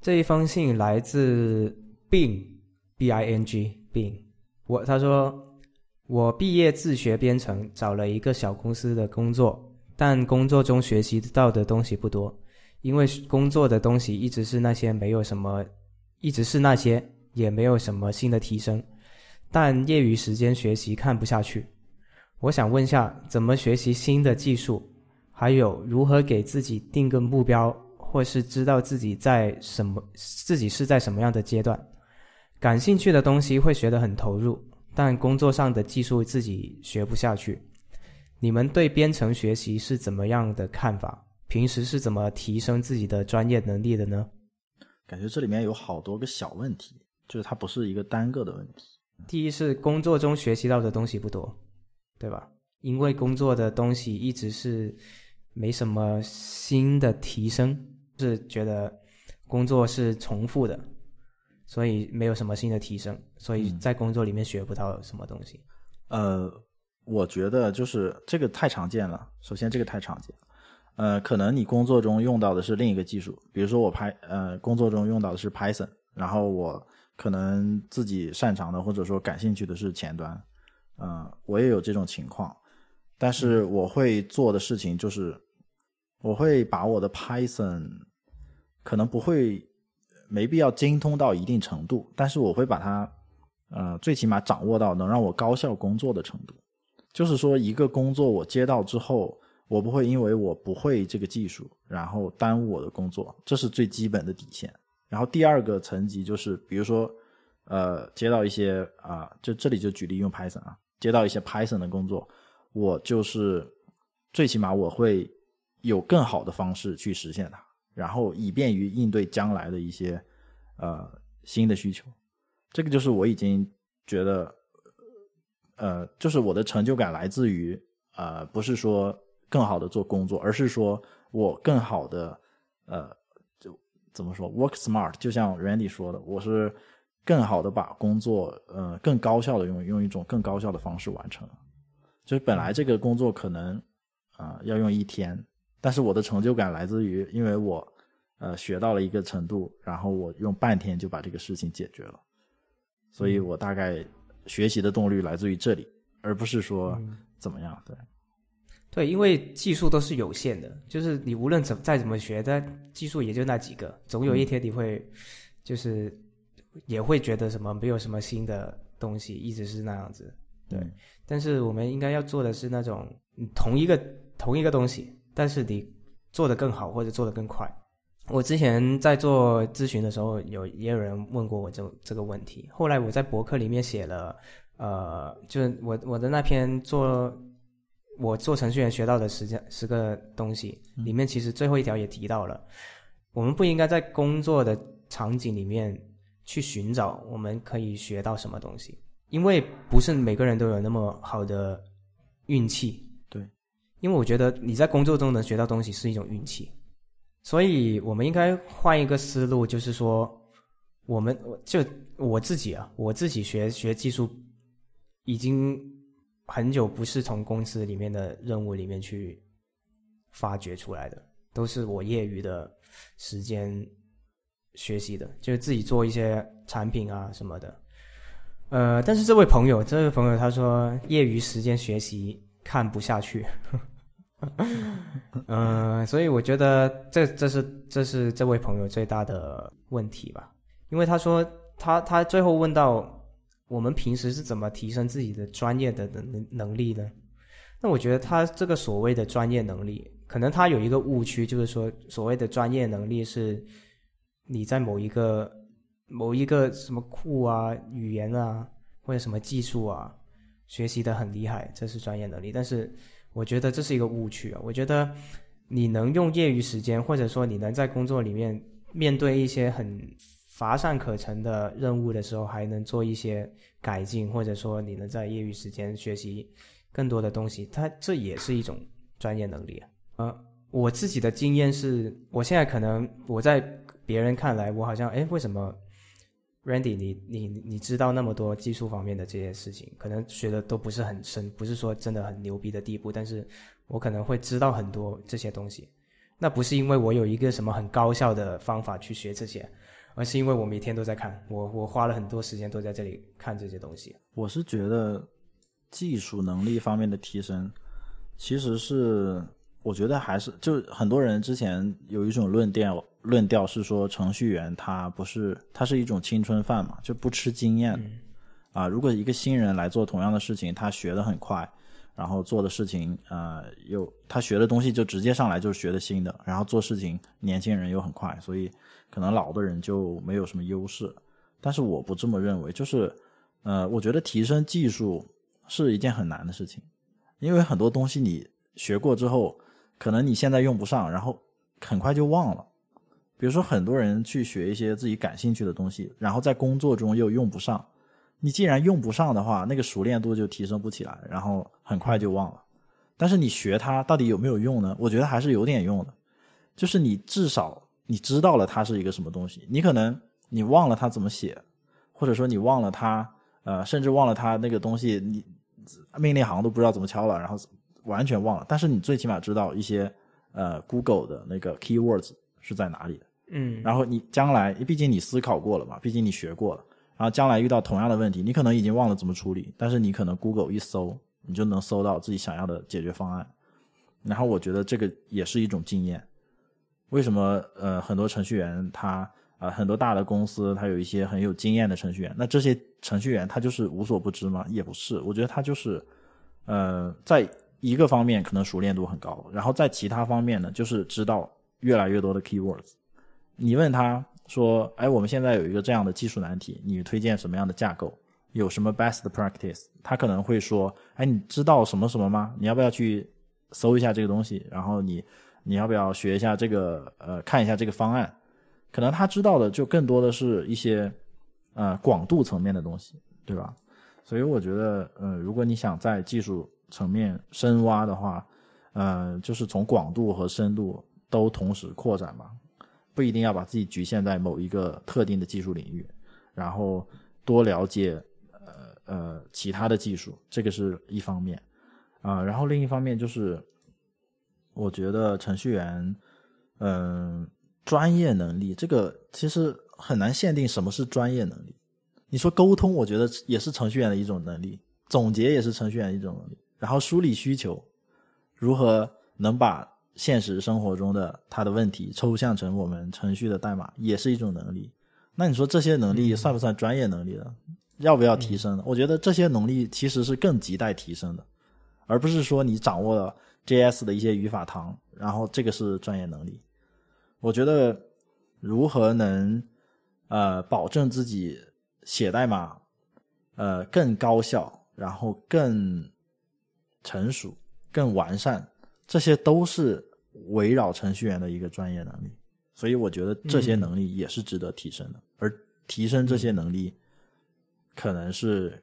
这一封信来自 Bing，B I N G Bing。我他说我毕业自学编程，找了一个小公司的工作，但工作中学习到的东西不多，因为工作的东西一直是那些没有什么，一直是那些也没有什么新的提升，但业余时间学习看不下去。我想问下，怎么学习新的技术？还有如何给自己定个目标？或是知道自己在什么，自己是在什么样的阶段，感兴趣的东西会学得很投入，但工作上的技术自己学不下去。你们对编程学习是怎么样的看法？平时是怎么提升自己的专业能力的呢？感觉这里面有好多个小问题，就是它不是一个单个的问题。第一是工作中学习到的东西不多，对吧？因为工作的东西一直是没什么新的提升。是觉得工作是重复的，所以没有什么新的提升，所以在工作里面学不到什么东西。呃，我觉得就是这个太常见了。首先，这个太常见了。呃，可能你工作中用到的是另一个技术，比如说我拍呃工作中用到的是 Python，然后我可能自己擅长的或者说感兴趣的是前端。嗯，我也有这种情况，但是我会做的事情就是我会把我的 Python。可能不会，没必要精通到一定程度，但是我会把它，呃，最起码掌握到能让我高效工作的程度。就是说，一个工作我接到之后，我不会因为我不会这个技术，然后耽误我的工作，这是最基本的底线。然后第二个层级就是，比如说，呃，接到一些啊，就这里就举例用 Python 啊，接到一些 Python 的工作，我就是最起码我会有更好的方式去实现它。然后以便于应对将来的一些呃新的需求，这个就是我已经觉得，呃，就是我的成就感来自于呃，不是说更好的做工作，而是说我更好的呃，就怎么说 work smart，就像 Randy 说的，我是更好的把工作呃更高效的用用一种更高效的方式完成，就是本来这个工作可能啊要用一天。但是我的成就感来自于，因为我，呃，学到了一个程度，然后我用半天就把这个事情解决了，所以我大概学习的动力来自于这里，而不是说怎么样。对，对，因为技术都是有限的，就是你无论怎再怎么学，但技术也就那几个，总有一天你会，就是也会觉得什么没有什么新的东西，一直是那样子。对，但是我们应该要做的是那种同一个同一个东西。但是你做得更好或者做得更快。我之前在做咨询的时候，有也有人问过我这这个问题。后来我在博客里面写了，呃，就是我我的那篇做我做程序员学到的十件十个东西里面，其实最后一条也提到了，我们不应该在工作的场景里面去寻找我们可以学到什么东西，因为不是每个人都有那么好的运气。因为我觉得你在工作中能学到东西是一种运气，所以我们应该换一个思路，就是说，我们就我自己啊，我自己学学技术，已经很久不是从公司里面的任务里面去发掘出来的，都是我业余的时间学习的，就是自己做一些产品啊什么的。呃，但是这位朋友，这位朋友他说，业余时间学习看不下去。嗯，所以我觉得这这是这是这位朋友最大的问题吧，因为他说他他最后问到我们平时是怎么提升自己的专业的能能力呢？那我觉得他这个所谓的专业能力，可能他有一个误区，就是说所谓的专业能力是你在某一个某一个什么库啊、语言啊或者什么技术啊学习的很厉害，这是专业能力，但是。我觉得这是一个误区啊！我觉得你能用业余时间，或者说你能在工作里面面对一些很乏善可陈的任务的时候，还能做一些改进，或者说你能在业余时间学习更多的东西，它这也是一种专业能力啊！呃，我自己的经验是，我现在可能我在别人看来，我好像哎，为什么？Randy，你你你知道那么多技术方面的这些事情，可能学的都不是很深，不是说真的很牛逼的地步，但是我可能会知道很多这些东西。那不是因为我有一个什么很高效的方法去学这些，而是因为我每天都在看，我我花了很多时间都在这里看这些东西。我是觉得技术能力方面的提升，其实是我觉得还是就很多人之前有一种论调，论调是说程序员他不是他是一种青春饭嘛，就不吃经验的啊。如果一个新人来做同样的事情，他学的很快。然后做的事情，呃，又他学的东西就直接上来就是学的新的，然后做事情年轻人又很快，所以可能老的人就没有什么优势。但是我不这么认为，就是，呃，我觉得提升技术是一件很难的事情，因为很多东西你学过之后，可能你现在用不上，然后很快就忘了。比如说很多人去学一些自己感兴趣的东西，然后在工作中又用不上。你既然用不上的话，那个熟练度就提升不起来，然后很快就忘了。但是你学它到底有没有用呢？我觉得还是有点用的，就是你至少你知道了它是一个什么东西。你可能你忘了它怎么写，或者说你忘了它，呃，甚至忘了它那个东西，你命令行都不知道怎么敲了，然后完全忘了。但是你最起码知道一些呃 Google 的那个 keywords 是在哪里的，嗯，然后你将来毕竟你思考过了嘛，毕竟你学过了。然后将来遇到同样的问题，你可能已经忘了怎么处理，但是你可能 Google 一搜，你就能搜到自己想要的解决方案。然后我觉得这个也是一种经验。为什么呃很多程序员他呃很多大的公司他有一些很有经验的程序员，那这些程序员他就是无所不知吗？也不是，我觉得他就是呃在一个方面可能熟练度很高，然后在其他方面呢就是知道越来越多的 keywords。你问他。说，哎，我们现在有一个这样的技术难题，你推荐什么样的架构？有什么 best practice？他可能会说，哎，你知道什么什么吗？你要不要去搜一下这个东西？然后你，你要不要学一下这个？呃，看一下这个方案？可能他知道的就更多的是一些，呃，广度层面的东西，对吧？所以我觉得，呃，如果你想在技术层面深挖的话，呃，就是从广度和深度都同时扩展吧。不一定要把自己局限在某一个特定的技术领域，然后多了解呃呃其他的技术，这个是一方面啊。然后另一方面就是，我觉得程序员嗯专业能力这个其实很难限定什么是专业能力。你说沟通，我觉得也是程序员的一种能力；总结也是程序员的一种能力。然后梳理需求，如何能把现实生活中的他的问题抽象成我们程序的代码，也是一种能力。那你说这些能力算不算专业能力呢？要不要提升呢？我觉得这些能力其实是更亟待提升的，而不是说你掌握了 JS 的一些语法堂，然后这个是专业能力。我觉得如何能呃保证自己写代码呃更高效，然后更成熟、更完善。这些都是围绕程序员的一个专业能力，所以我觉得这些能力也是值得提升的。而提升这些能力，可能是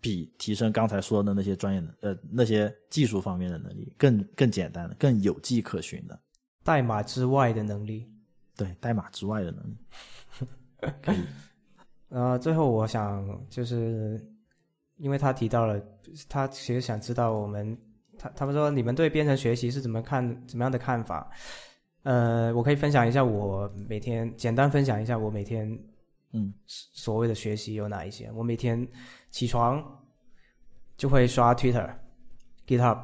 比提升刚才说的那些专业能呃那些技术方面的能力更更简单的、更有迹可循的。代码之外的能力，对，代码之外的能力 可以。呃，最后我想就是，因为他提到了，他其实想知道我们。他他们说你们对编程学习是怎么看怎么样的看法？呃，我可以分享一下我每天简单分享一下我每天嗯所谓的学习有哪一些。我每天起床就会刷 Twitter、GitHub、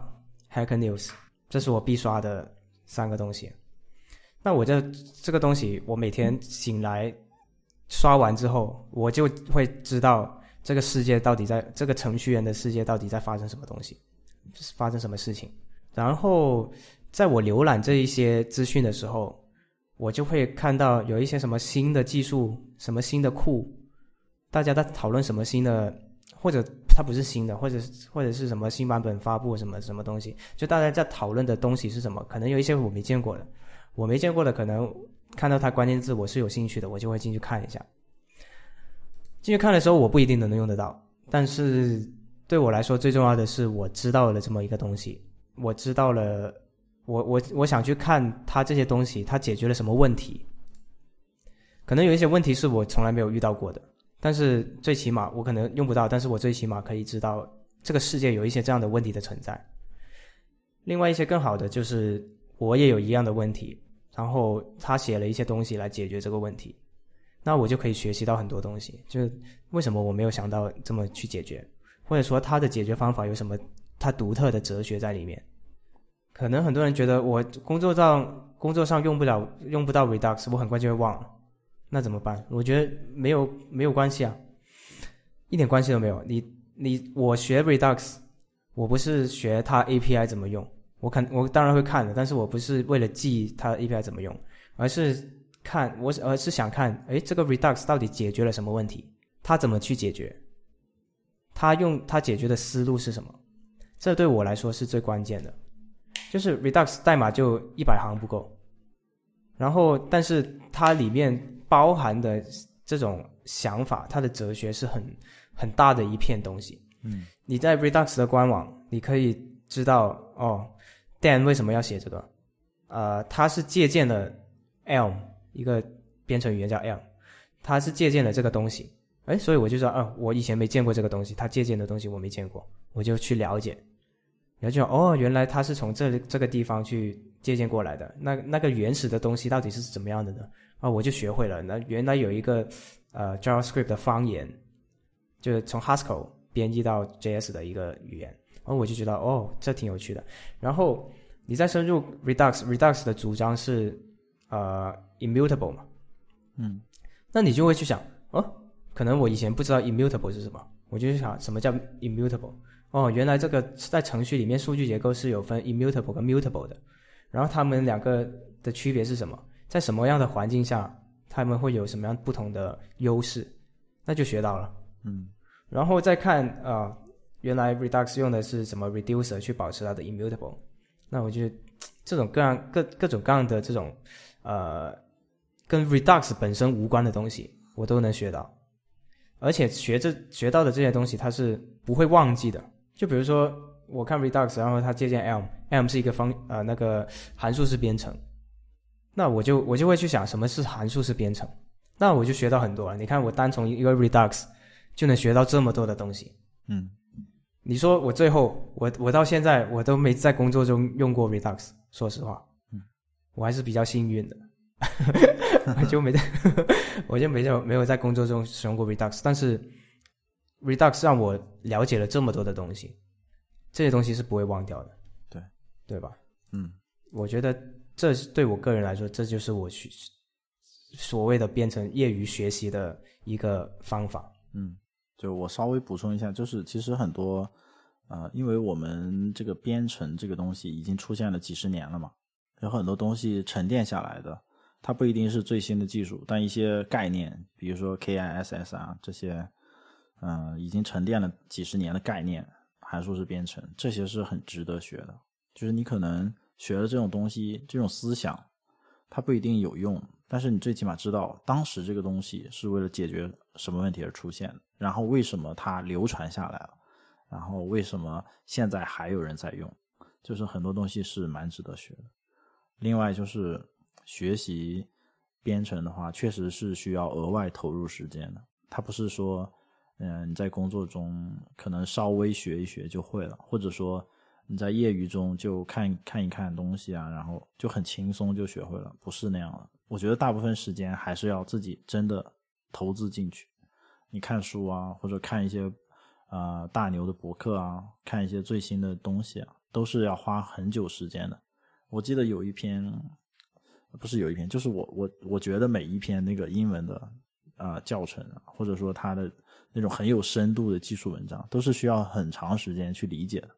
Hacker News，这是我必刷的三个东西。那我这这个东西，我每天醒来刷完之后，我就会知道这个世界到底在这个程序员的世界到底在发生什么东西。发生什么事情？然后在我浏览这一些资讯的时候，我就会看到有一些什么新的技术、什么新的库，大家在讨论什么新的，或者它不是新的，或者或者是什么新版本发布什么什么东西，就大家在讨论的东西是什么？可能有一些我没见过的，我没见过的，可能看到它关键字我是有兴趣的，我就会进去看一下。进去看的时候，我不一定能用得到，但是。对我来说，最重要的是我知道了这么一个东西，我知道了，我我我想去看它这些东西，它解决了什么问题。可能有一些问题是我从来没有遇到过的，但是最起码我可能用不到，但是我最起码可以知道这个世界有一些这样的问题的存在。另外一些更好的就是我也有一样的问题，然后他写了一些东西来解决这个问题，那我就可以学习到很多东西。就是为什么我没有想到这么去解决，或者说他的解决方法有什么他独特的哲学在里面？可能很多人觉得我工作上工作上用不了用不到 Redux，我很快就会忘了，那怎么办？我觉得没有没有关系啊，一点关系都没有。你你我学 Redux，我不是学它 API 怎么用。我看我当然会看的，但是我不是为了记它 API 怎么用，而是看我而是想看，哎，这个 Redux 到底解决了什么问题？它怎么去解决？他用他解决的思路是什么？这对我来说是最关键的。就是 Redux 代码就一百行不够，然后但是它里面包含的这种想法，它的哲学是很很大的一片东西。嗯，你在 Redux 的官网，你可以知道哦。Dan 为什么要写这个？呃，他是借鉴了 Elm 一个编程语言叫 L，它是借鉴了这个东西。哎，所以我就说，啊，我以前没见过这个东西，他借鉴的东西我没见过，我就去了解，然后就哦，原来他是从这这个地方去借鉴过来的。那那个原始的东西到底是怎么样的呢？啊，我就学会了。那原来有一个呃 JavaScript 的方言，就是从 Haskell 编译到 JS 的一个语言。然后我就觉得哦，这挺有趣的。然后你再深入 Redux，Redux 的主张是呃 immutable 嘛，嗯，那你就会去想哦，可能我以前不知道 immutable 是什么，我就去想什么叫 immutable？哦，原来这个在程序里面数据结构是有分 immutable 跟 mutable 的，然后它们两个的区别是什么？在什么样的环境下，它们会有什么样不同的优势？那就学到了，嗯，然后再看啊。原来 Redux 用的是什么 reducer 去保持它的 immutable，那我觉得这种各样各各种各样的这种呃跟 Redux 本身无关的东西，我都能学到，而且学这学到的这些东西，它是不会忘记的。就比如说我看 Redux，然后它借鉴 Elm，Elm 是一个方呃那个函数式编程，那我就我就会去想什么是函数式编程，那我就学到很多了。你看我单从一个 Redux 就能学到这么多的东西，嗯。你说我最后，我我到现在我都没在工作中用过 Redux，说实话，嗯，我还是比较幸运的，我就没在，我就没有没有在工作中使用过 Redux，但是 Redux 让我了解了这么多的东西，这些东西是不会忘掉的，对对吧？嗯，我觉得这对我个人来说，这就是我去所谓的变成业余学习的一个方法，嗯。就我稍微补充一下，就是其实很多，呃，因为我们这个编程这个东西已经出现了几十年了嘛，有很多东西沉淀下来的，它不一定是最新的技术，但一些概念，比如说 KISS 啊这些，嗯，已经沉淀了几十年的概念，函数式编程这些是很值得学的。就是你可能学了这种东西，这种思想，它不一定有用，但是你最起码知道当时这个东西是为了解决什么问题而出现的。然后为什么它流传下来了？然后为什么现在还有人在用？就是很多东西是蛮值得学的。另外就是学习编程的话，确实是需要额外投入时间的。它不是说，嗯，你在工作中可能稍微学一学就会了，或者说你在业余中就看看一看东西啊，然后就很轻松就学会了，不是那样的。我觉得大部分时间还是要自己真的投资进去。你看书啊，或者看一些，呃，大牛的博客啊，看一些最新的东西啊，都是要花很久时间的。我记得有一篇，不是有一篇，就是我我我觉得每一篇那个英文的啊教程，或者说它的那种很有深度的技术文章，都是需要很长时间去理解的，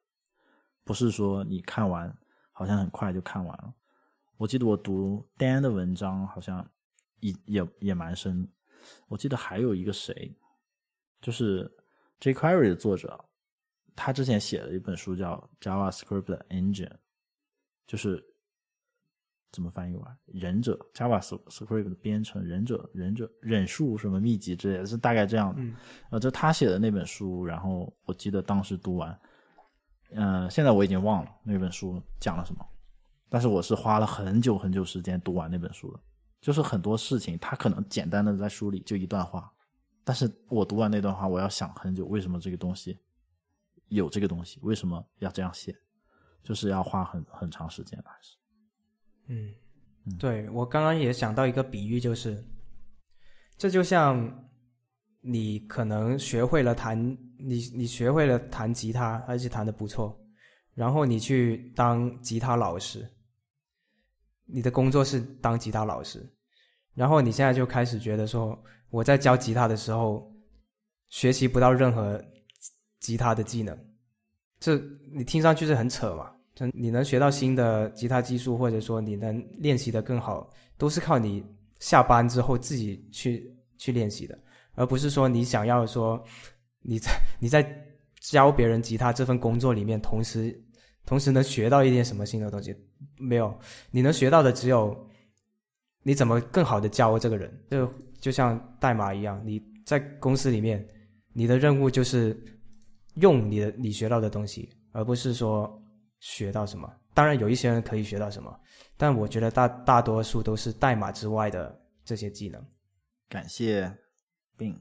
不是说你看完好像很快就看完了。我记得我读 Dan 的文章，好像也也也蛮深。我记得还有一个谁。就是 jQuery 的作者，他之前写了一本书叫《JavaScript Engine》，就是怎么翻译完忍者 JavaScript 的编程忍者忍者忍术什么秘籍之类的，是大概这样的。呃，就他写的那本书，然后我记得当时读完，嗯，现在我已经忘了那本书讲了什么，但是我是花了很久很久时间读完那本书的。就是很多事情，他可能简单的在书里就一段话。但是我读完那段话，我要想很久，为什么这个东西有这个东西？为什么要这样写？就是要花很很长时间，还是？嗯，对我刚刚也想到一个比喻，就是这就像你可能学会了弹，你你学会了弹吉他，而且弹的不错，然后你去当吉他老师，你的工作是当吉他老师，然后你现在就开始觉得说，我在教吉他的时候学习不到任何吉他的技能，这你听上去是很扯嘛？你能学到新的吉他技术，或者说你能练习的更好，都是靠你下班之后自己去去练习的，而不是说你想要说你在你在教别人吉他这份工作里面，同时同时能学到一点什么新的东西。没有，你能学到的只有你怎么更好的教这个人。就就像代码一样，你在公司里面，你的任务就是用你的你学到的东西，而不是说。学到什么？当然有一些人可以学到什么，但我觉得大大多数都是代码之外的这些技能。感谢，并。